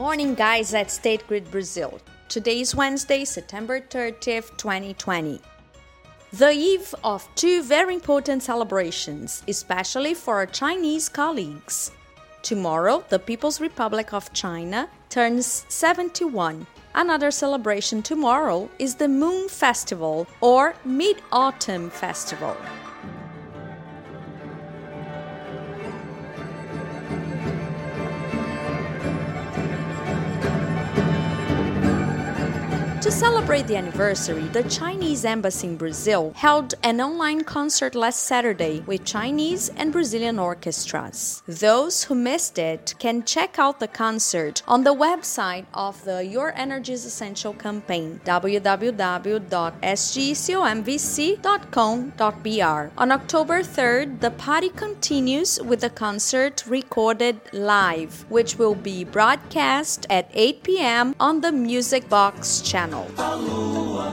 morning, guys, at State Grid Brazil. Today is Wednesday, September 30th, 2020. The eve of two very important celebrations, especially for our Chinese colleagues. Tomorrow, the People's Republic of China turns 71. Another celebration tomorrow is the Moon Festival or Mid Autumn Festival. To celebrate the anniversary, the Chinese embassy in Brazil held an online concert last Saturday with Chinese and Brazilian orchestras. Those who missed it can check out the concert on the website of the Your Energy is Essential campaign www.sgcomvc.com.br. On October 3rd, the party continues with a concert recorded live, which will be broadcast at 8 p.m. on the Music Box channel. A lua,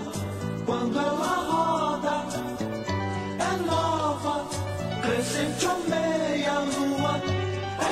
quando ela roda, é nova, crescente ou cheia.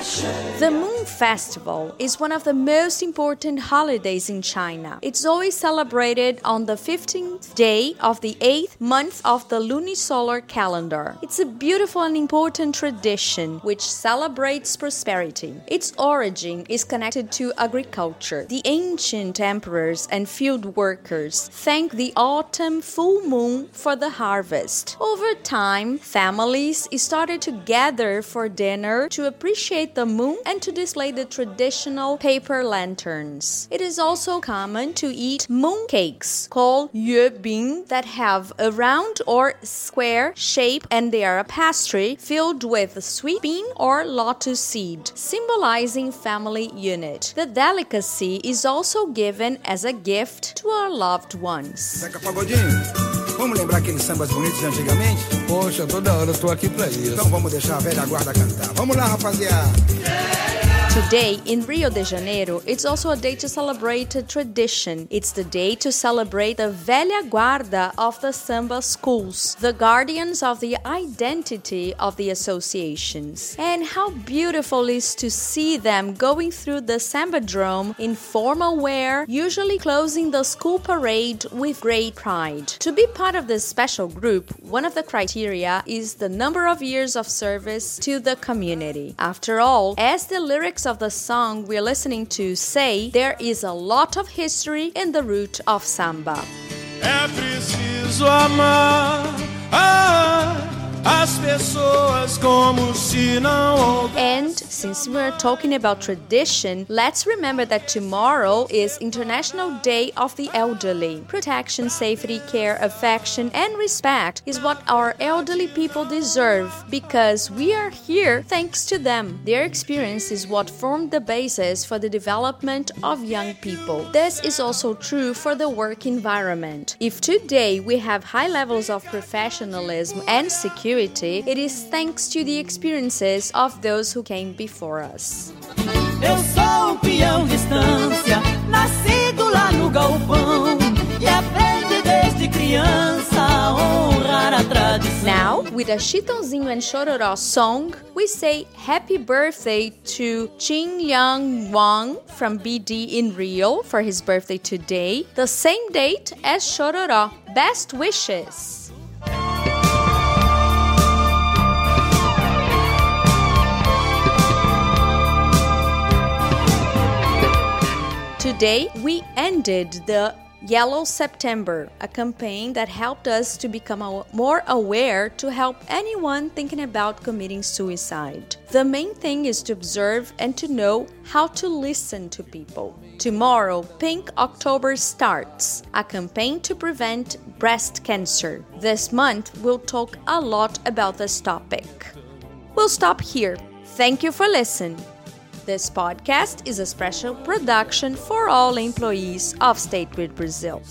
The Moon Festival is one of the most important holidays in China. It's always celebrated on the 15th day of the 8th month of the lunisolar calendar. It's a beautiful and important tradition which celebrates prosperity. Its origin is connected to agriculture. The ancient emperors and field workers thank the autumn full moon for the harvest. Over time, families started to gather for dinner to appreciate the moon and to display the traditional paper lanterns. It is also common to eat moon cakes called yuebing that have a round or square shape and they are a pastry filled with sweet bean or lotus seed, symbolizing family unit. The delicacy is also given as a gift to our loved ones. Vamos lembrar aqueles sambas bonitos de antigamente? Poxa, toda hora eu tô aqui pra isso. Então vamos deixar a velha guarda cantar. Vamos lá, rapaziada. Today in Rio de Janeiro, it's also a day to celebrate a tradition. It's the day to celebrate the Velha Guarda of the Samba schools, the guardians of the identity of the associations. And how beautiful is to see them going through the Sambadrome in formal wear, usually closing the school parade with great pride. To be part of this special group, one of the criteria is the number of years of service to the community. After all, as the lyrics of the song we're listening to say, there is a lot of history in the root of samba. É. as pessoas como se não And since we're talking about tradition, let's remember that tomorrow is International Day of the Elderly. Protection, safety, care, affection, and respect is what our elderly people deserve because we are here thanks to them. Their experience is what formed the basis for the development of young people. This is also true for the work environment. If today we have high levels of professionalism and security, it is thanks to the experiences of those who came before us. Eu sou um peão nascido lá no galpão, e aprende desde criança a honrar a tradição. Now, with a Chitãozinho and Chororó song, we say happy birthday to Jin Yang Wang from BD in Rio for his birthday today, the same date as Chororó. Best wishes! Today, we ended the Yellow September, a campaign that helped us to become more aware to help anyone thinking about committing suicide. The main thing is to observe and to know how to listen to people. Tomorrow, Pink October starts, a campaign to prevent breast cancer. This month, we'll talk a lot about this topic. We'll stop here. Thank you for listening. This podcast is a special production for all employees of State Grid Brazil.